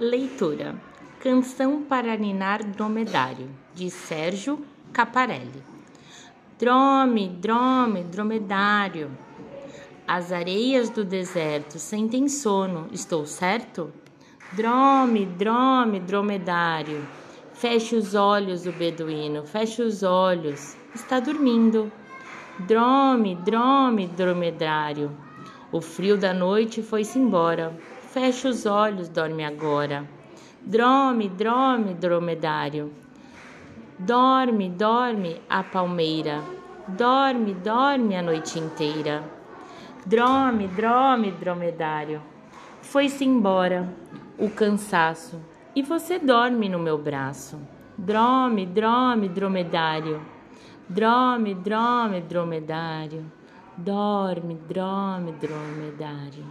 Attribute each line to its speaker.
Speaker 1: Leitura: Canção para Ninar Dromedário, de Sérgio Caparelli. Drome, drome, dromedário. As areias do deserto sentem sono, estou certo? Drome, drome, dromedário. Feche os olhos, o beduíno, feche os olhos, está dormindo. Drome, drome, dromedário. O frio da noite foi-se embora. Feche os olhos, dorme agora. Drome, drome, dromedário. Dorme, dorme a palmeira. Dorme, dorme a noite inteira. Drome, drome, dromedário. Foi-se embora o cansaço e você dorme no meu braço. Drome, drome, dromedário. Drome, drome, dromedário. Dorme, drome, dromedário.